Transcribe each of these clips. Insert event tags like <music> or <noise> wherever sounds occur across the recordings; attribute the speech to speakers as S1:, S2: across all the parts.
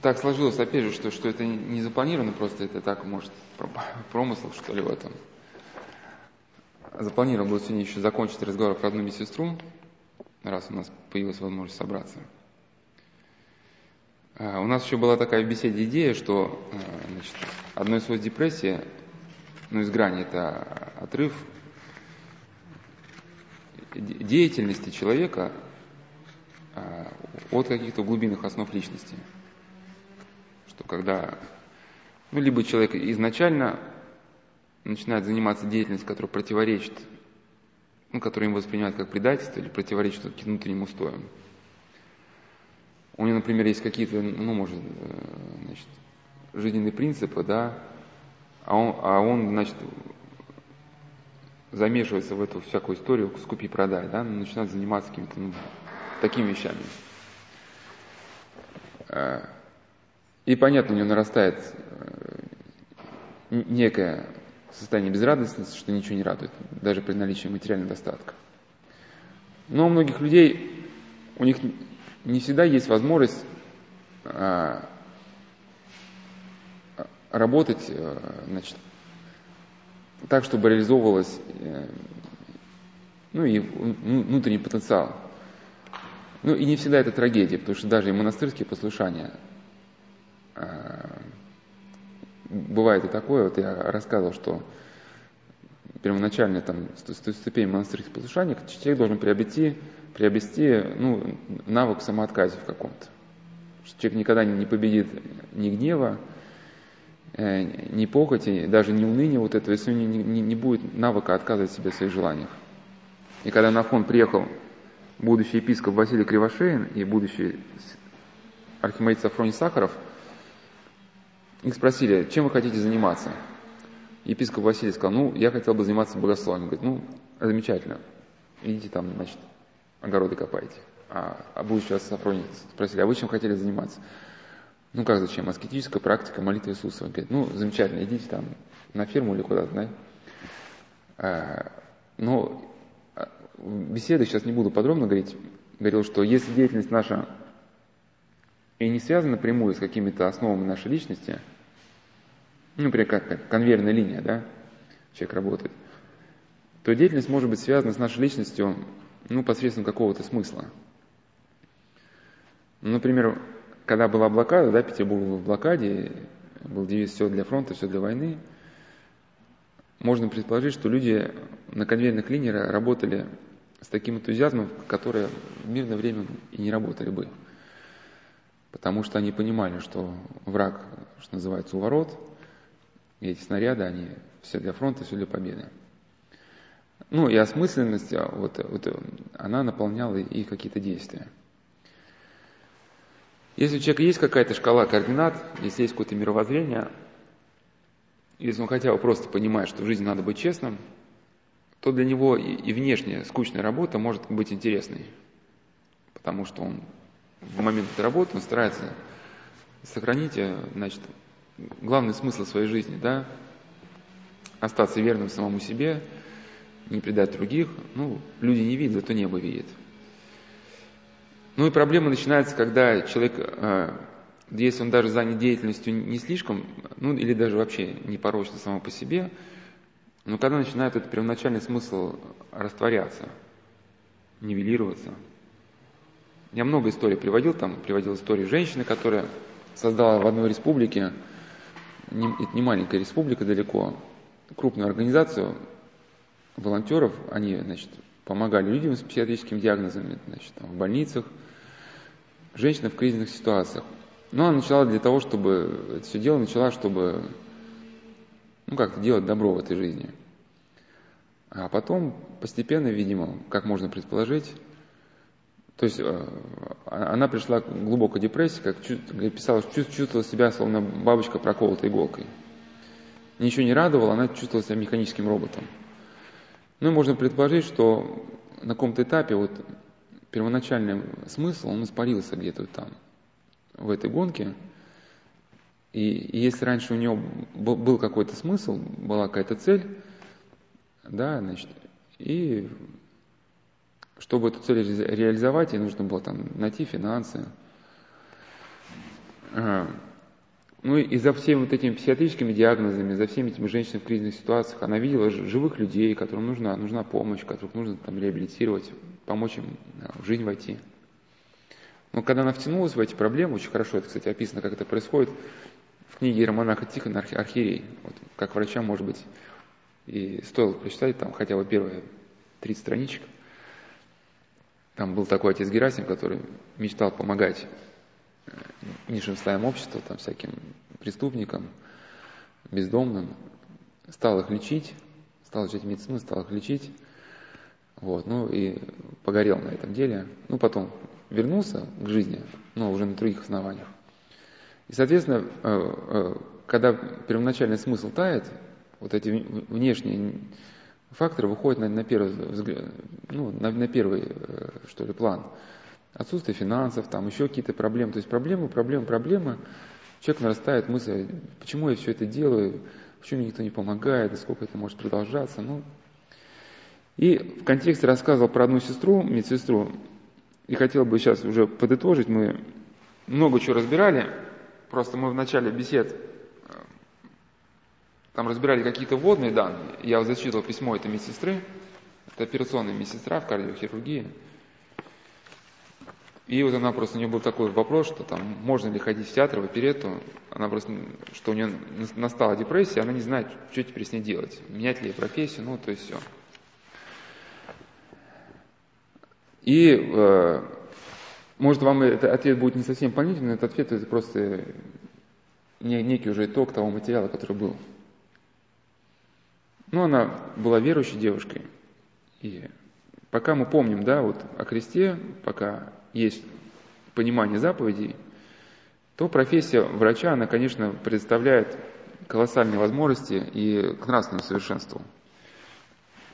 S1: так сложилось, опять же, что, что это не запланировано, просто это так, может, <laughs> промысл, что ли, в этом. Запланировал было сегодня еще закончить разговор про одну медсестру, раз у нас появилась возможность собраться. А, у нас еще была такая в беседе идея, что а, значит, из свойств депрессии, ну, из грани, это отрыв деятельности человека а, от каких-то глубинных основ личности. Что когда, ну, либо человек изначально начинает заниматься деятельностью, которая противоречит, ну, которую им воспринимают как предательство или противоречит внутренним устоям. У него, например, есть какие-то, ну, может, э, значит, жизненные принципы, да, а он, а он, значит, замешивается в эту всякую историю, скупи-продай, да, начинает заниматься какими-то ну, такими вещами. Э, и понятно, у него нарастает э, некое состояние безрадостности, что ничего не радует, даже при наличии материального достатка. Но у многих людей, у них не всегда есть возможность а, работать а, значит, так, чтобы реализовывалось э, ну, и внутренний потенциал. Ну и не всегда это трагедия, потому что даже и монастырские послушания бывает и такое, вот я рассказывал, что первоначально там ступень монастырских послушаний человек должен приобрести, приобрести ну, навык самоотказа в каком-то. Человек никогда не победит ни гнева, э, ни похоти, даже ни уныния вот этого, если у него не, не, не будет навыка отказывать себе в своих желаниях. И когда на фон приехал будущий епископ Василий Кривошеин и будущий архимандрит Сафроний Сахаров – их спросили, чем вы хотите заниматься? Епископ Василий сказал, ну, я хотел бы заниматься богословием. Говорит, ну, замечательно, идите там, значит, огороды копайте. А, а будущего Сафроний спросили, а вы чем хотели заниматься? Ну, как зачем? Аскетическая практика молитвы Иисуса. Он говорит, ну, замечательно, идите там на ферму или куда-то, да? А, но а, в беседах, сейчас не буду подробно говорить, говорил, что если деятельность наша и не связан напрямую с какими-то основами нашей личности, ну, например, как конвейерная линия, да, человек работает, то деятельность может быть связана с нашей личностью, ну, посредством какого-то смысла. Ну, например, когда была блокада, да, Петербург был в блокаде, был девиз «все для фронта, все для войны», можно предположить, что люди на конвейерных линиях работали с таким энтузиазмом, которые в мирное время и не работали бы потому что они понимали, что враг, что называется, у ворот, и эти снаряды, они все для фронта, все для победы. Ну и осмысленность, а, вот, вот, она наполняла их какие-то действия. Если у человека есть какая-то шкала координат, если есть какое-то мировоззрение, если он хотя бы просто понимает, что в жизни надо быть честным, то для него и, и внешняя скучная работа может быть интересной, потому что он в момент этой работы он старается сохранить, э, значит, главный смысл своей жизни, да, остаться верным самому себе, не предать других. Ну, люди не видят, зато небо видит. Ну и проблема начинается, когда человек, э, если он даже занят деятельностью не слишком, ну или даже вообще не порочно само по себе, но когда начинает этот первоначальный смысл растворяться, нивелироваться – я много историй приводил, там приводил истории женщины, которая создала в одной республике, не, это не маленькая республика далеко, крупную организацию волонтеров, они, значит, помогали людям с психиатрическими диагнозами, значит, там, в больницах, женщины в кризисных ситуациях. Но она начала для того, чтобы это все дело начала, чтобы ну, как-то делать добро в этой жизни. А потом постепенно, видимо, как можно предположить, то есть э, она пришла к глубокой депрессии, как писала, чувствовала себя словно бабочка проколота иголкой. Ничего не радовало, она чувствовала себя механическим роботом. Ну и можно предположить, что на каком-то этапе вот первоначальный смысл, он испарился где-то там, в этой гонке. И, и если раньше у него был какой-то смысл, была какая-то цель, да, значит, и чтобы эту цель реализовать, ей нужно было там найти финансы, ну и за всеми вот этими психиатрическими диагнозами, за всеми этими женщинами в кризисных ситуациях, она видела живых людей, которым нужна, нужна помощь, которых нужно там реабилитировать, помочь им в жизнь войти. Но когда она втянулась в эти проблемы, очень хорошо это, кстати, описано, как это происходит в книге Романаха Тихона «Архиерей». Вот, как врачам, может быть, и стоило прочитать там хотя бы первые 30 страничек. Там был такой отец Герасим, который мечтал помогать э, низшим слоям общества, там, всяким преступникам, бездомным. Стал их лечить, стал изучать медицину, стал их лечить. Вот, ну и погорел на этом деле. Ну, потом вернулся к жизни, но уже на других основаниях. И, соответственно, э, э, когда первоначальный смысл тает, вот эти внешние факторы выходят на, на первый взгляд, ну, на, на первый, э, что ли, план. Отсутствие финансов, там еще какие-то проблемы. То есть проблемы, проблемы, проблемы. Человек нарастает мысль, почему я все это делаю, почему мне никто не помогает, и сколько это может продолжаться. Ну. И в контексте рассказывал про одну сестру, медсестру, и хотел бы сейчас уже подытожить, мы много чего разбирали, просто мы в начале бесед там разбирали какие-то вводные данные. Я зачитывал письмо этой медсестры, это операционная медсестра в кардиохирургии. И вот она просто, у нее был такой вопрос, что там, можно ли ходить в театр, в оперету. Она просто, что у нее настала депрессия, она не знает, что теперь с ней делать. Менять ли ей профессию, ну, то есть все. И, э, может, вам этот ответ будет не совсем понятен, но этот ответ это просто некий уже итог того материала, который был. Ну, она была верующей девушкой. И пока мы помним, да, вот о кресте, пока есть понимание заповедей, то профессия врача, она, конечно, предоставляет колоссальные возможности и к нравственному совершенству.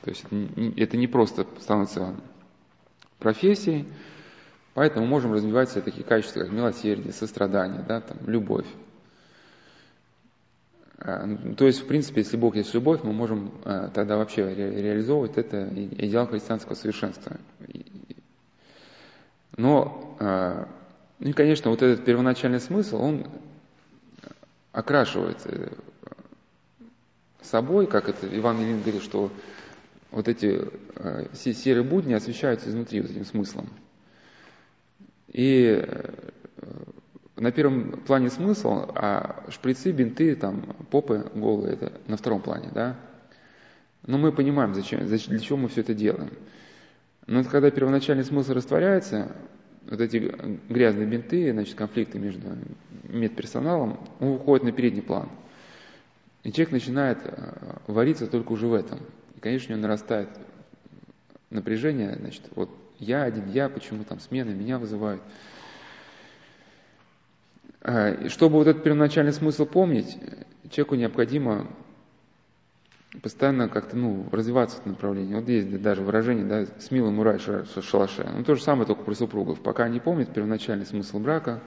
S1: То есть это не просто становится профессией, поэтому можем развивать все такие качества, как милосердие, сострадание, да, там, любовь. А, то есть, в принципе, если Бог есть любовь, мы можем а, тогда вообще ре- реализовывать это идеал христианского совершенства. Но, а, ну и, конечно, вот этот первоначальный смысл, он окрашивается собой, как это Иван Ильин говорит, что вот эти серые будни освещаются изнутри вот этим смыслом. И на первом плане смысл, а шприцы, бинты, там, попы голые, это на втором плане, да. Но мы понимаем, зачем, зачем, для чего мы все это делаем. Но вот когда первоначальный смысл растворяется, вот эти грязные бинты, значит, конфликты между медперсоналом, он уходит на передний план. И человек начинает э, вариться только уже в этом. И, конечно, у него нарастает напряжение, значит, вот я один, я, почему там смены меня вызывают. А, чтобы вот этот первоначальный смысл помнить, человеку необходимо постоянно как-то ну, развиваться в этом направлении. Вот есть даже выражение, да, с милым урай шалаше. Ну, то же самое только про супругов. Пока они помнят первоначальный смысл брака,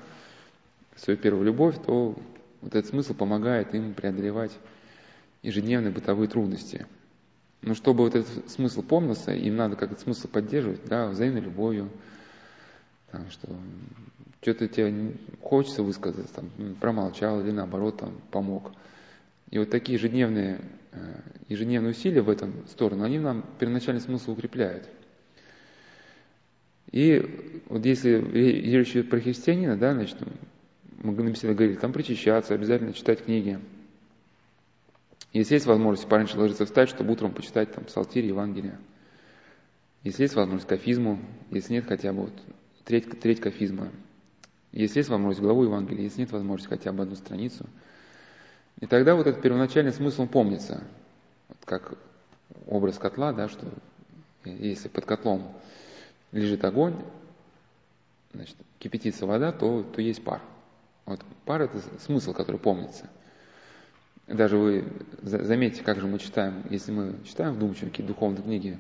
S1: свою первую любовь, то вот этот смысл помогает им преодолевать ежедневные бытовые трудности. Но чтобы вот этот смысл помнился, им надо как этот смысл поддерживать, да, взаимной любовью, там, что что-то тебе хочется высказать, там, промолчал или наоборот там, помог. И вот такие ежедневные, э, ежедневные усилия в этом сторону, они нам первоначальный смысл укрепляют. И вот если речь идет про христианина, да, значит, мы на беседе говорили, там причащаться, обязательно читать книги. Если есть возможность пораньше ложиться встать, чтобы утром почитать там псалтирь, Евангелие. Если есть возможность кафизму, если нет, хотя бы вот треть, треть кафизма. Если есть возможность главу Евангелия, если нет возможности хотя бы одну страницу. И тогда вот этот первоначальный смысл помнится. Вот как образ котла, да, что если под котлом лежит огонь, значит, кипятится вода, то, то есть пар. Вот пар – это смысл, который помнится. Даже вы заметите, как же мы читаем, если мы читаем вдумчиво какие-то духовные книги,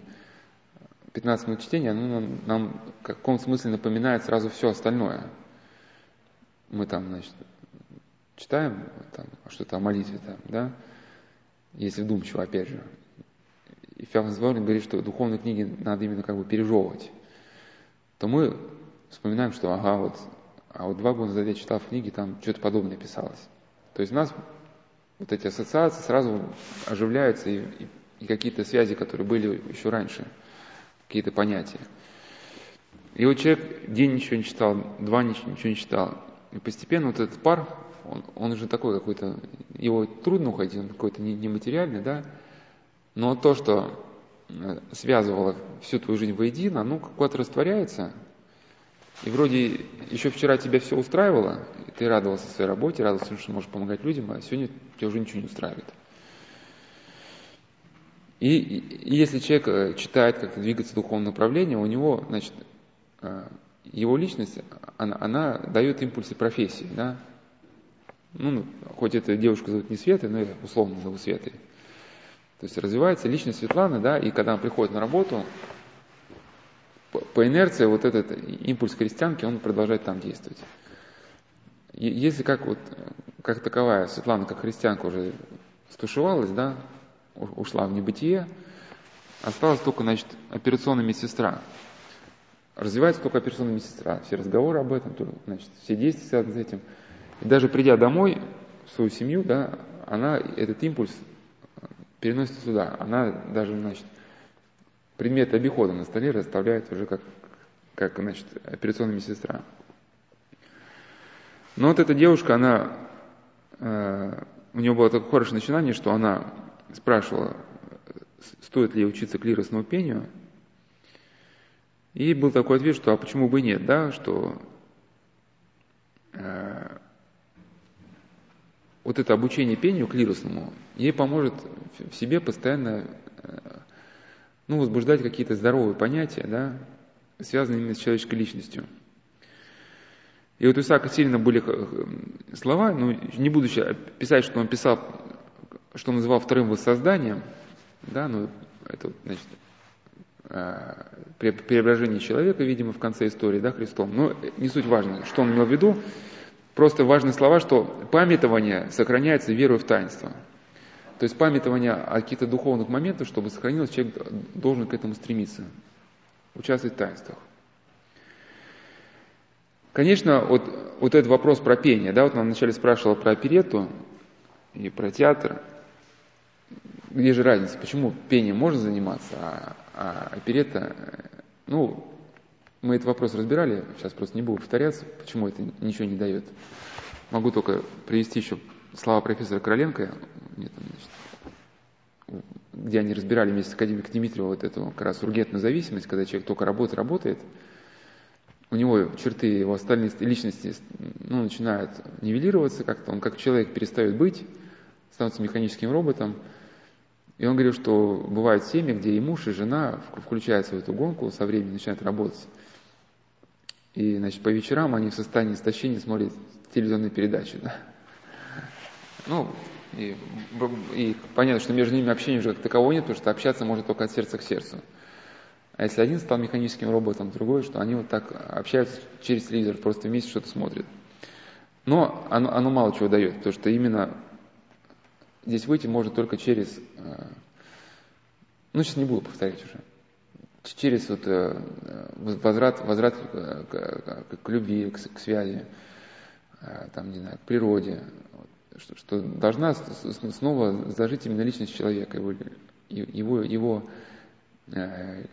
S1: 15 минут чтения, оно нам, нам в каком смысле напоминает сразу все остальное – мы там, значит, читаем там, что-то о молитве, там, да, если вдумчиво, опять же. И Феофан Звонин говорит, что духовные книги надо именно как бы пережевывать. То мы вспоминаем, что ага, вот а вот два года назад я читал в книге, там что-то подобное писалось. То есть у нас вот эти ассоциации сразу оживляются и, и, и какие-то связи, которые были еще раньше, какие-то понятия. И вот человек день ничего не читал, два ничего, не читал. И постепенно вот этот пар, он, он уже такой какой-то, его трудно уходить, он какой-то нематериальный, да, но то, что э, связывало всю твою жизнь воедино, оно куда-то растворяется, и вроде еще вчера тебя все устраивало, ты радовался своей работе, радовался, что можешь помогать людям, а сегодня тебя уже ничего не устраивает. И, и если человек э, читает, как двигаться в духовном направлении, у него, значит, э, его личность, она, она дает импульсы профессии, да. Ну, хоть эта девушка зовут не Светой, но я условно зову Светой. То есть развивается личность Светланы, да, и когда она приходит на работу, по инерции вот этот импульс христианки, он продолжает там действовать. Если как вот, как таковая Светлана, как христианка уже стушевалась, да, ушла в небытие, осталась только, значит, операционная медсестра. Развивается только операционная медсестра. Все разговоры об этом, значит, все действия связаны с этим. И даже придя домой, в свою семью, да, она этот импульс переносит сюда. Она даже, значит, предметы обихода на столе расставляет уже как, как значит, операционная медсестра. Но вот эта девушка, она, э, у нее было такое хорошее начинание, что она спрашивала, стоит ли учиться клиросному пению, и был такой ответ, что а почему бы нет, да, что э, вот это обучение пению клиросному ей поможет в себе постоянно э, ну, возбуждать какие-то здоровые понятия, да, связанные именно с человеческой личностью. И вот у Исаака сильно были э, слова, ну, не буду писать, что он писал, что он называл вторым воссозданием, да, ну, это, значит, э, преображение человека, видимо, в конце истории, да, Христом. Но не суть важно, что он имел в виду. Просто важные слова, что памятование сохраняется верой в таинство. То есть памятование о каких-то духовных моментах, чтобы сохранилось, человек должен к этому стремиться, участвовать в таинствах. Конечно, вот, вот этот вопрос про пение, да, вот она вначале спрашивала про оперету и про театр. Где же разница? Почему пением можно заниматься, а, а оперета, ну, мы этот вопрос разбирали, сейчас просто не буду повторяться, почему это ничего не дает. Могу только привести еще слова профессора Короленко, нет, значит, где они разбирали вместе с академиком Дмитриевым вот эту как раз ургентную зависимость, когда человек только работает, работает, у него черты его остальной личности ну, начинают нивелироваться как-то, он как человек перестает быть, становится механическим роботом. И он говорил, что бывают семьи, где и муж, и жена включаются в эту гонку, со временем начинают работать. И, значит, по вечерам они в состоянии истощения смотрят телевизионные передачи. Да? Ну, и, и понятно, что между ними общения уже как такового нет, потому что общаться может только от сердца к сердцу. А если один стал механическим роботом, другой, что они вот так общаются через телевизор, просто вместе что-то смотрят. Но оно, оно мало чего дает, потому что именно здесь выйти можно только через... Э, ну, сейчас не буду повторять уже. Через вот э, возврат, возврат к, к, к любви, к, к связи, э, там, не знаю, к природе, что, что должна снова зажить именно личность человека, его, его, его э,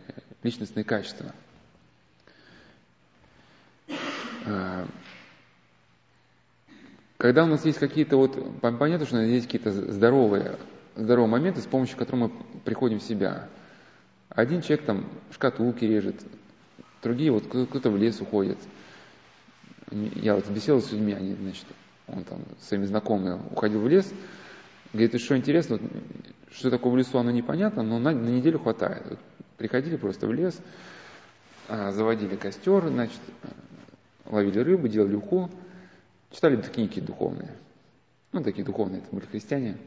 S1: личностные качества. Когда у нас есть какие-то вот, понятно, что есть какие-то здоровые, здоровые моменты, с помощью которых мы приходим в себя. Один человек там шкатулки режет, другие вот кто-то в лес уходит. Я вот беседовал с людьми, они, значит, он там своими знакомыми уходил в лес, говорит, что интересно, что такое в лесу, оно непонятно, но на, на неделю хватает. Вот приходили просто в лес, а, заводили костер, значит, ловили рыбу, делали уху, читали книги духовные. Ну, такие духовные, это были христиане.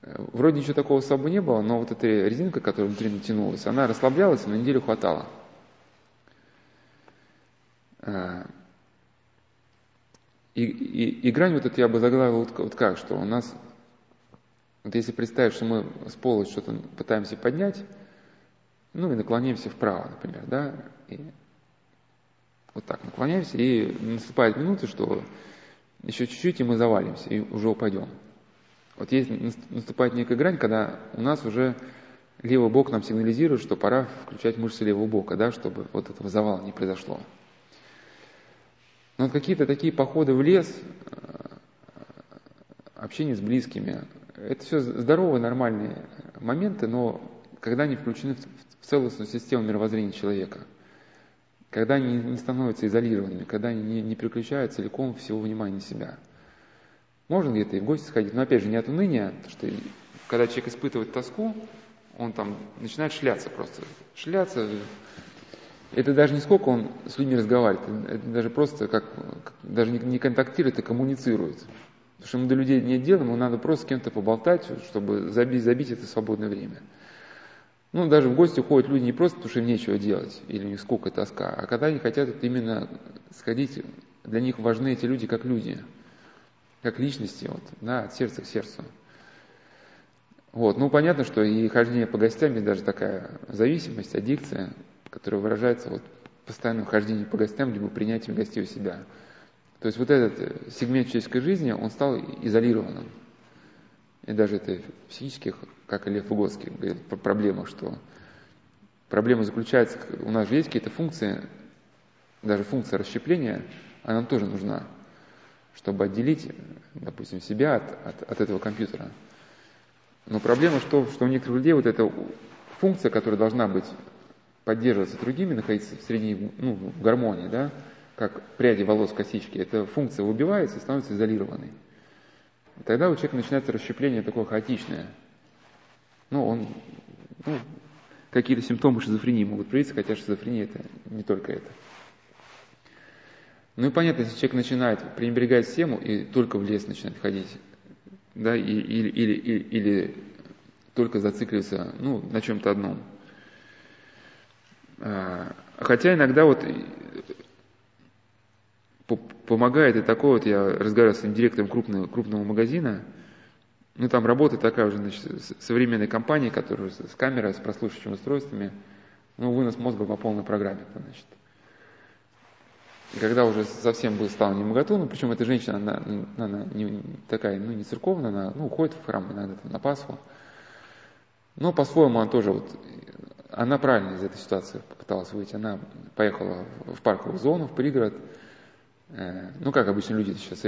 S1: Вроде ничего такого особо не было, но вот эта резинка, которая внутри натянулась, она расслаблялась, на неделю хватало. А, и, и, и грань вот эту я бы заглавил вот, вот как, что у нас, вот если представить, что мы с пола что-то пытаемся поднять, ну и наклоняемся вправо, например, да, и Вот так наклоняемся, и наступает минута, что еще чуть-чуть, и мы завалимся, и уже упадем. Вот есть, наступает некая грань, когда у нас уже левый бок нам сигнализирует, что пора включать мышцы левого бока, да, чтобы вот этого завала не произошло. Но вот какие-то такие походы в лес, э, общение с близкими, это все здоровые, нормальные моменты, но когда они включены в целостную систему мировоззрения человека, когда они не становятся изолированными, когда они не, не переключают целиком всего внимания на себя. Можно где-то и в гости сходить, но опять же не от уныния, потому что когда человек испытывает тоску, он там начинает шляться просто. Шляться, это даже не сколько он с людьми разговаривает, это даже просто как, даже не, не контактирует, а коммуницирует. Потому что ему до людей нет дела, ему надо просто с кем-то поболтать, чтобы забить, забить это свободное время. Ну, даже в гости ходят люди не просто потому, что им нечего делать, или у них сколько тоска, а когда они хотят вот именно сходить, для них важны эти люди как люди, как личности, вот, да, от сердца к сердцу. Вот, ну, понятно, что и хождение по гостям есть даже такая зависимость, аддикция, которая выражается вот постоянном хождении по гостям, либо принятием гостей у себя. То есть вот этот сегмент человеческой жизни, он стал изолированным. И даже это психических, как и Лев Выгодский говорит про проблему, что проблема заключается, у нас же есть какие-то функции, даже функция расщепления, она нам тоже нужна, чтобы отделить, допустим, себя от, от, от этого компьютера. Но проблема, что, что у некоторых людей вот эта функция, которая должна быть поддерживаться другими, находиться в среди, ну, в гармонии, да, как пряди волос косички, эта функция убивается и становится изолированной. Тогда у человека начинается расщепление такое хаотичное. Ну, он, ну, какие-то симптомы шизофрении могут проявиться, хотя шизофрения это не только это. Ну и понятно, если человек начинает пренебрегать всем и только в лес начинает ходить, да, и, или, или, или, или только зацикливаться ну, на чем-то одном. А, хотя иногда вот помогает и такое, вот я разговаривал с директором крупного, крупного магазина, ну там работает такая уже значит, современная компания, которая с камерой, с прослушивающими устройствами, ну вынос мозга по полной программе, значит. И когда уже совсем был стал не ну причем эта женщина, она, она не, такая, ну не церковная, она ну, уходит в храм иногда там, на Пасху. Но по-своему она тоже вот, она правильно из этой ситуации попыталась выйти. Она поехала в парковую зону, в пригород, ну, как обычно люди сейчас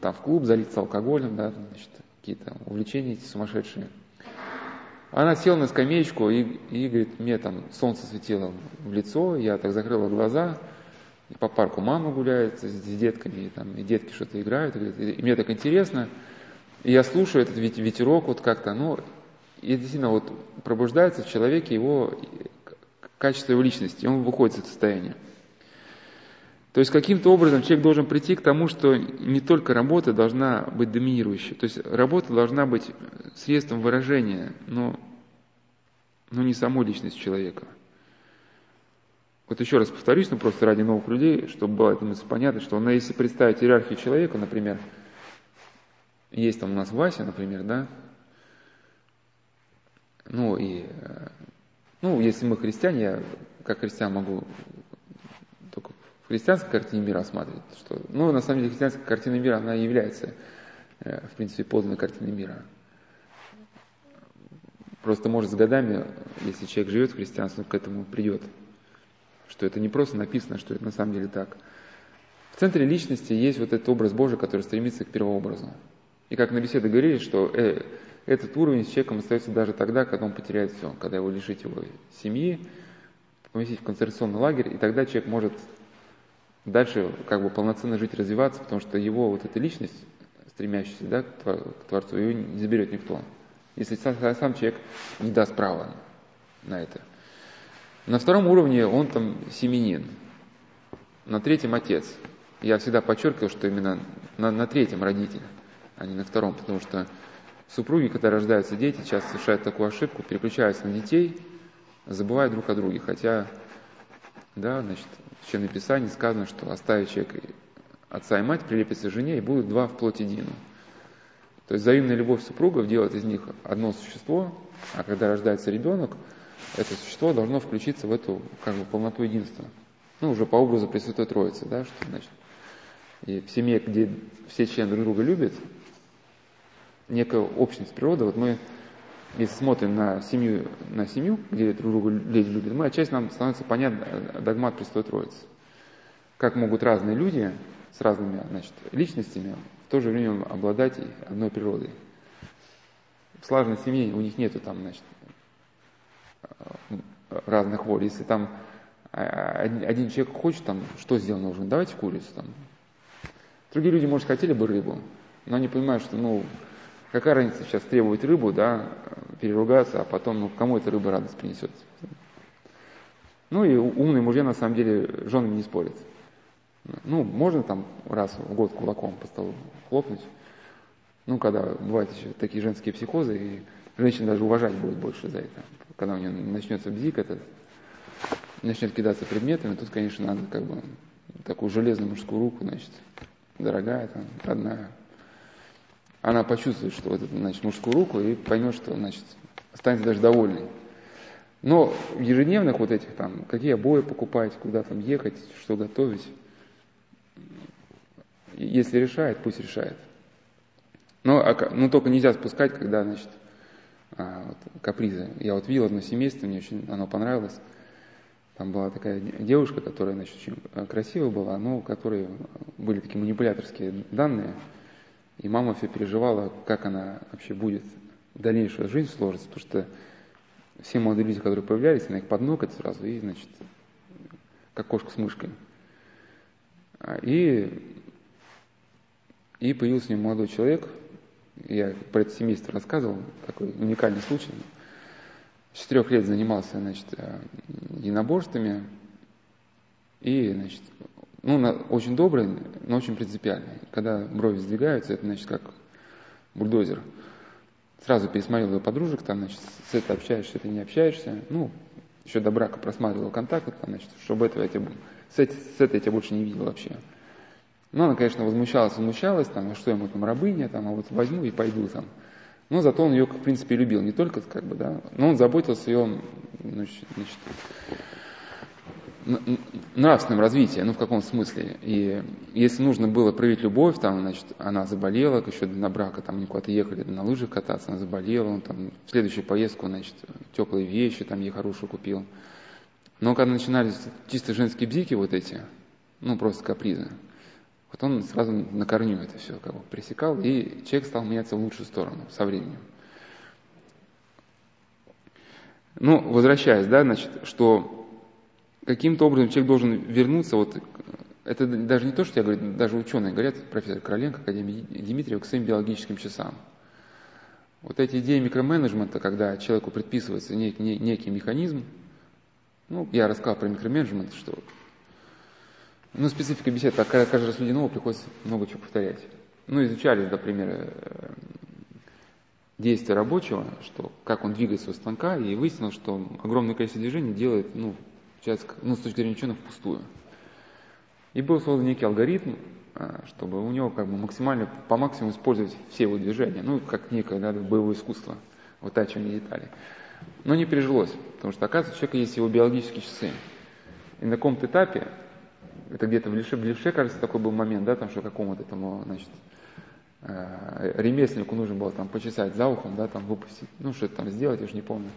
S1: там в клуб залиться алкоголем, да, значит, какие-то увлечения эти сумасшедшие. Она села на скамеечку и, и говорит, мне там солнце светило в лицо, я так закрыла глаза, и по парку мама гуляет с, с детками, и, там, и детки что-то играют, и, говорит, и мне так интересно, и я слушаю этот ветерок вот как-то, ну, и действительно вот пробуждается в человеке его качество его личности, он выходит из этого состояния. То есть каким-то образом человек должен прийти к тому, что не только работа должна быть доминирующей, то есть работа должна быть средством выражения, но, но не самой личности человека. Вот еще раз повторюсь, ну просто ради новых людей, чтобы было это понятно, что ну, если представить иерархию человека, например, есть там у нас Вася, например, да, ну и, э, ну, если мы христиане, я как христиан могу христианской картине мира осматривать, что, ну, на самом деле, христианская картина мира, она является, э, в принципе, подлинной картиной мира. Просто, может, с годами, если человек живет в христианстве, к этому придет, что это не просто написано, что это на самом деле так. В центре личности есть вот этот образ Божий, который стремится к первообразу. И как на беседе говорили, что э, этот уровень с человеком остается даже тогда, когда он потеряет все, когда его лишить его семьи, поместить в концентрационный лагерь, и тогда человек может дальше как бы полноценно жить, развиваться, потому что его вот эта личность, стремящаяся да, к Творцу, ее не заберет никто. Если сам, сам человек не даст права на это. На втором уровне он там семенин, на третьем отец. Я всегда подчеркивал, что именно на, на третьем родитель, а не на втором, потому что супруги, когда рождаются дети, часто совершают такую ошибку, переключаются на детей, забывают друг о друге, хотя, да, значит, в Священном Писании сказано, что оставит человек отца и мать, прилепится к жене, и будут два в плоть едино. То есть взаимная любовь супругов делает из них одно существо, а когда рождается ребенок, это существо должно включиться в эту как бы, полноту единства. ну, уже по образу Пресвятой Троицы, да, что значит, и в семье, где все члены друг друга любят, некая общность природы, вот мы, если смотрим на семью, на семью, где друг друга люди любят, мы отчасти нам становится понятно догмат Пресвятой Троицы. Как могут разные люди с разными значит, личностями в то же время обладать одной природой. В слаженной семье у них нету там, значит, разных воль. Если там а, один человек хочет, там, что сделать нужно, давайте курицу там. Другие люди, может, хотели бы рыбу, но они понимают, что, ну, какая разница сейчас требовать рыбу, да, переругаться, а потом, ну, кому эта рыба радость принесет. Ну и умные мужья, на самом деле, женами не спорят. Ну, можно там раз в год кулаком по столу хлопнуть. Ну, когда бывают еще такие женские психозы, и женщина даже уважать будет больше за это. Когда у нее начнется бзик этот, начнет кидаться предметами, тут, конечно, надо как бы такую железную мужскую руку, значит, дорогая, там, родная. Она почувствует, что вот это, значит, мужскую руку и поймет, что, значит, останется даже довольной. Но ежедневных вот этих там, какие обои покупать, куда там ехать, что готовить, если решает, пусть решает. Но, а, но только нельзя спускать, когда, значит, а, вот, капризы. Я вот видел одно семейство, мне очень оно понравилось. Там была такая девушка, которая, значит, очень э, красивая была, но у которой были такие манипуляторские данные. И мама все переживала, как она вообще будет в дальнейшую жизнь сложится, потому что все молодые люди, которые появлялись, она их поднокает сразу, и, значит, как кошка с мышкой. А, и, и появился у нее молодой человек, я про это семейство рассказывал, такой уникальный случай. Четырех лет занимался, значит, э, единоборствами. И, значит, ну, очень добрый, но очень принципиальный. Когда брови сдвигаются, это, значит, как бульдозер. Сразу пересмотрел ее подружек, там, значит, с этой общаешься, с этой не общаешься. Ну, еще до брака просматривал контакты, там, значит, чтобы этого я тебя, с, этой, с этой я тебя больше не видел вообще. Ну, она, конечно, возмущалась, возмущалась, там, а что ему там рабыня, там, а вот возьму и пойду там. Но зато он ее, в принципе, любил, не только, как бы, да, но он заботился ее, значит, нравственном развитии, ну, в каком смысле. И если нужно было проявить любовь, там, значит, она заболела, еще до брака, там, они куда-то ехали на лыжах кататься, она заболела, он там в следующую поездку, значит, теплые вещи там ей хорошие купил. Но когда начинались чисто женские бзики вот эти, ну, просто капризы, вот он сразу на корню это все как бы пресекал, и человек стал меняться в лучшую сторону со временем. Ну, возвращаясь, да, значит, что каким-то образом человек должен вернуться, вот это даже не то, что я говорю, даже ученые говорят, профессор Короленко, Академия Дмитриева, к своим биологическим часам. Вот эти идеи микроменеджмента, когда человеку предписывается нек, некий механизм, ну, я рассказал про микроменеджмент, что ну, специфика беседы, так каждый раз люди нового приходится много чего повторять. Ну, изучали, например, э, действия рабочего, что, как он двигается у станка, и выяснилось, что огромное количество движений делает, ну, сейчас, ну, с точки зрения ученых, впустую. И был создан некий алгоритм, э, чтобы у него как бы максимально, по максимуму использовать все его движения, ну, как некое да, боевое искусство, вытачивание деталей. Но не пережилось, потому что, оказывается, у человека есть его биологические часы. И на каком-то этапе это где-то в левше, в левше, кажется, такой был момент, да, там, что какому-то этому, значит, э, ремесленнику нужно было там почесать за ухом, да, там выпустить, ну, что-то там сделать, я уже не помню.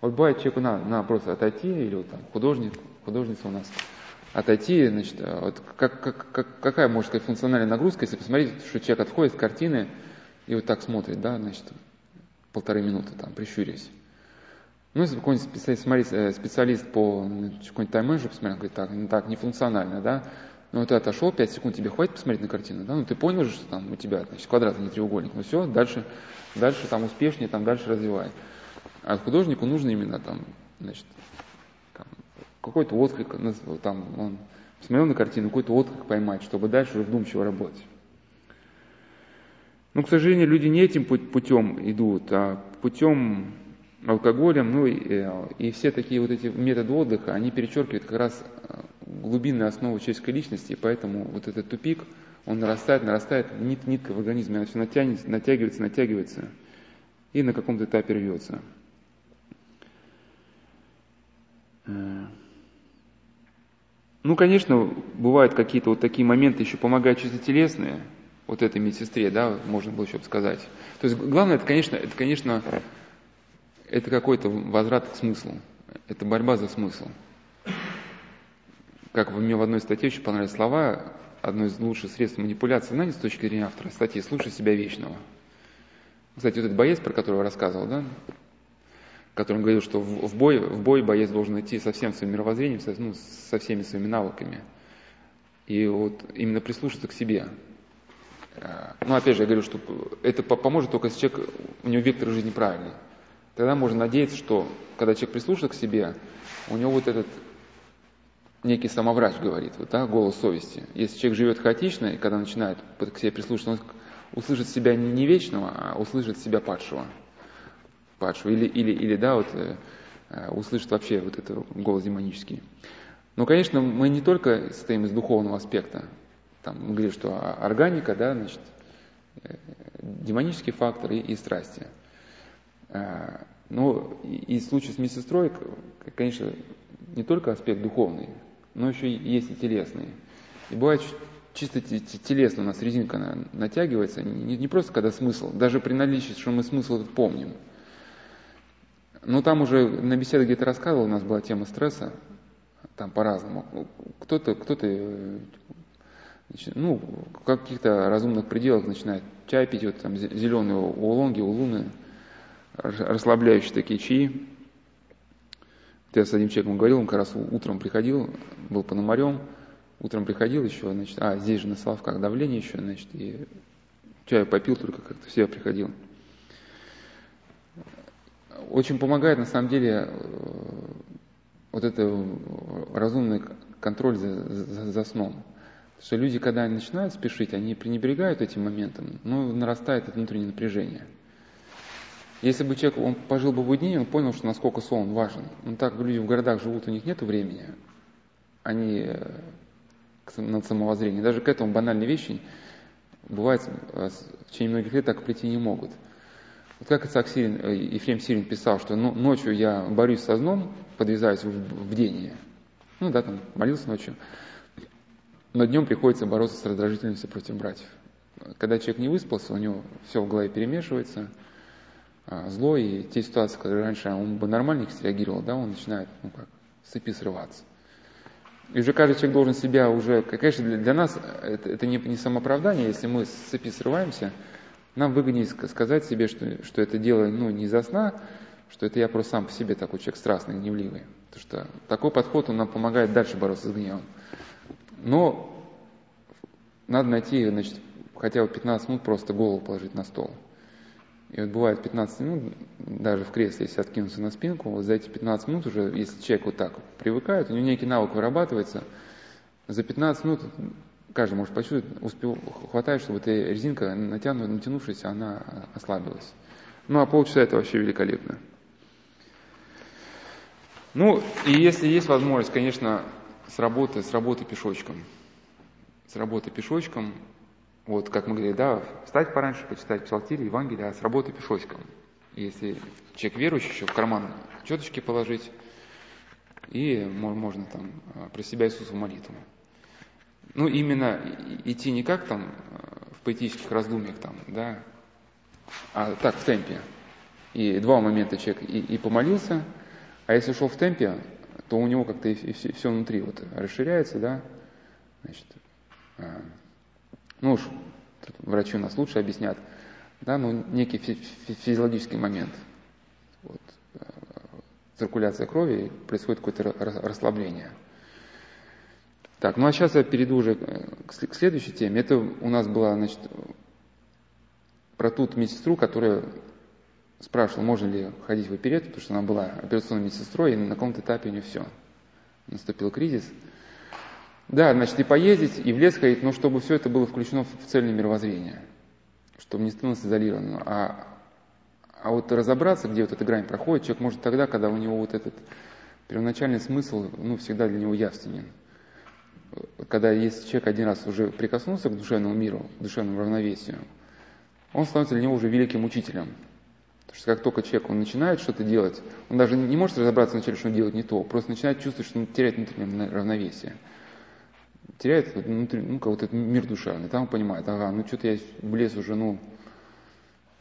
S1: Вот бывает человеку надо, надо просто отойти, или вот там художник, художница у нас, отойти, значит, э, вот как, как, как, какая, может сказать, функциональная нагрузка, если посмотреть, что человек отходит с картины и вот так смотрит, да, значит, полторы минуты там, прищурясь. Ну, если какой-нибудь специалист, э, специалист по ну, какой-нибудь тайм-менеджеру посмотрел, говорит, так, ну, так, нефункционально, да, ну, ты отошел, 5 секунд тебе хватит посмотреть на картину, да, ну, ты понял же, что там у тебя, значит, квадрат, а не треугольник, ну, все, дальше, дальше там успешнее, там дальше развивай. А художнику нужно именно там, значит, какой-то отклик, там, он посмотрел на картину, какой-то отклик поймать, чтобы дальше уже вдумчиво работать. Но, к сожалению, люди не этим путем идут, а путем алкоголем, ну и, э, и все такие вот эти методы отдыха, они перечеркивают как раз э, глубинную основу человеческой личности, и поэтому вот этот тупик, он нарастает, нарастает, нит, нитка в организме, она все натягивается, натягивается, и на каком-то этапе рвется. Э, Ну, конечно, бывают какие-то вот такие моменты, еще помогают чисто телесные, вот этой медсестре, да, можно было еще сказать. То есть главное, это, конечно, это, конечно, это какой-то возврат к смыслу. Это борьба за смысл. Как мне в одной статье очень понравились слова, одно из лучших средств манипуляции, знаете, с точки зрения автора статьи, слушай себя вечного. Кстати, вот этот боец, про которого я рассказывал, да, который говорил, что в бой, в бой боец должен идти со всем своим мировоззрением, со, ну, со всеми своими навыками. И вот именно прислушаться к себе. А, ну, опять же, я говорю, что это поможет только если человек, у него вектор жизни правильный. Тогда можно надеяться, что когда человек прислушается к себе, у него вот этот некий самоврач говорит, вот, да, голос совести. Если человек живет хаотично, и когда начинает к себе прислушиваться, он услышит себя не вечного, а услышит себя падшего. Падшего. Или, или, или да, вот, э, э, услышит вообще вот этот голос демонический. Но, конечно, мы не только состоим из духовного аспекта. Там мы говорили, что органика, да, значит, э, демонический фактор и, и страсти. Э, но и в случае с медсестрой, конечно, не только аспект духовный, но еще и есть и телесный. И бывает чисто телесно у нас резинка натягивается, не, не просто когда смысл, даже при наличии, что мы смысл этот помним. Но там уже на беседе где-то рассказывал, у нас была тема стресса, там по-разному. Кто-то, кто-то, ну, в каких-то разумных пределах начинает чай пить, вот там зеленые улонги, улуны, расслабляющие такие чаи. Я с одним человеком говорил, он как раз утром приходил, был пономарем, утром приходил еще, значит, а, здесь же на Соловках давление еще, значит, и чаю попил, только как-то в себя приходил. Очень помогает, на самом деле, э, вот это разумный контроль за, за, за сном. Что люди, когда начинают спешить, они пренебрегают этим моментом, но нарастает это внутреннее напряжение – если бы человек, он пожил бы в уединении, он понял, что насколько сон важен. Ну так люди в городах живут, у них нет времени. Они э, над самовоззрением. Даже к этому банальной вещи бывает э, в течение многих лет так прийти не могут. Вот как Исаак Сирин, э, Ефрем Сирин писал, что ночью я борюсь со сном, подвязаюсь в бдение. Ну да, там молился ночью. Но днем приходится бороться с раздражительностью против братьев. Когда человек не выспался, у него все в голове перемешивается – а, зло, и те ситуации, которые раньше он бы нормально их среагировал, да, он начинает, ну как, с цепи срываться. И уже каждый человек должен себя уже, конечно, для, для нас это, это не, не самооправдание, если мы с цепи срываемся, нам выгоднее сказать себе, что, что это дело ну, не за сна, что это я просто сам по себе такой человек страстный, гневливый. Потому что такой подход, он нам помогает дальше бороться с гневом. Но надо найти, значит, хотя бы 15 минут просто голову положить на стол – и вот бывает 15 минут, даже в кресле, если откинуться на спинку, вот за эти 15 минут уже, если человек вот так привыкает, у него некий навык вырабатывается, за 15 минут каждый может почувствовать, успел, хватает, чтобы эта резинка, натянутая, натянувшаяся, она ослабилась. Ну, а полчаса это вообще великолепно. Ну, и если есть возможность, конечно, с работы, с работы пешочком. С работы пешочком вот, как мы говорили, да, встать пораньше, почитать псалтири, Евангелие, а с работы пешочком. Если человек верующий, еще в карман четочки положить, и можно там а, про себя Иисусу молитву. Ну, именно идти не как там а, в поэтических раздумьях там, да, а так, в темпе. И два момента человек и, и помолился, а если шел в темпе, то у него как-то и, и все, все внутри вот расширяется, да, значит, а, ну уж врачи у нас лучше объяснят, да, ну некий физиологический момент. Вот, э, циркуляция крови, происходит какое-то расслабление. Так, ну а сейчас я перейду уже к следующей теме. Это у нас была, значит, про ту медсестру, которая спрашивала, можно ли ходить в оперету, потому что она была операционной медсестрой, и на каком-то этапе у нее все. Наступил кризис. Да, значит, и поездить, и в лес ходить, но чтобы все это было включено в цельное мировоззрение, чтобы не становилось изолированным. А, а вот разобраться, где вот эта грань проходит, человек может тогда, когда у него вот этот первоначальный смысл, ну, всегда для него явственен. Когда если человек один раз уже прикоснулся к душевному миру, к душевному равновесию, он становится для него уже великим учителем. Потому что как только человек он начинает что-то делать, он даже не может разобраться вначале, что он делает не то, просто начинает чувствовать, что он теряет внутреннее равновесие. теряет внутри, ну, как вот этот мир душевный. Там он понимает, ага, ну что-то я в лес уже, ну,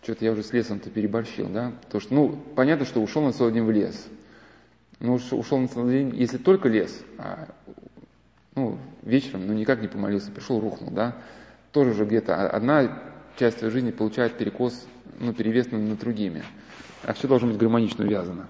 S1: что-то я уже с лесом-то переборщил, да? То что, ну, понятно, что ушел на целый день в лес. Ну, ушел на целый день, если только лес, а, ну, вечером, ну, никак не помолился, пришел, рухнул, да? Тоже уже где-то одна часть твоей жизни получает перекос, ну, перевес над другими. А все должно быть гармонично увязано.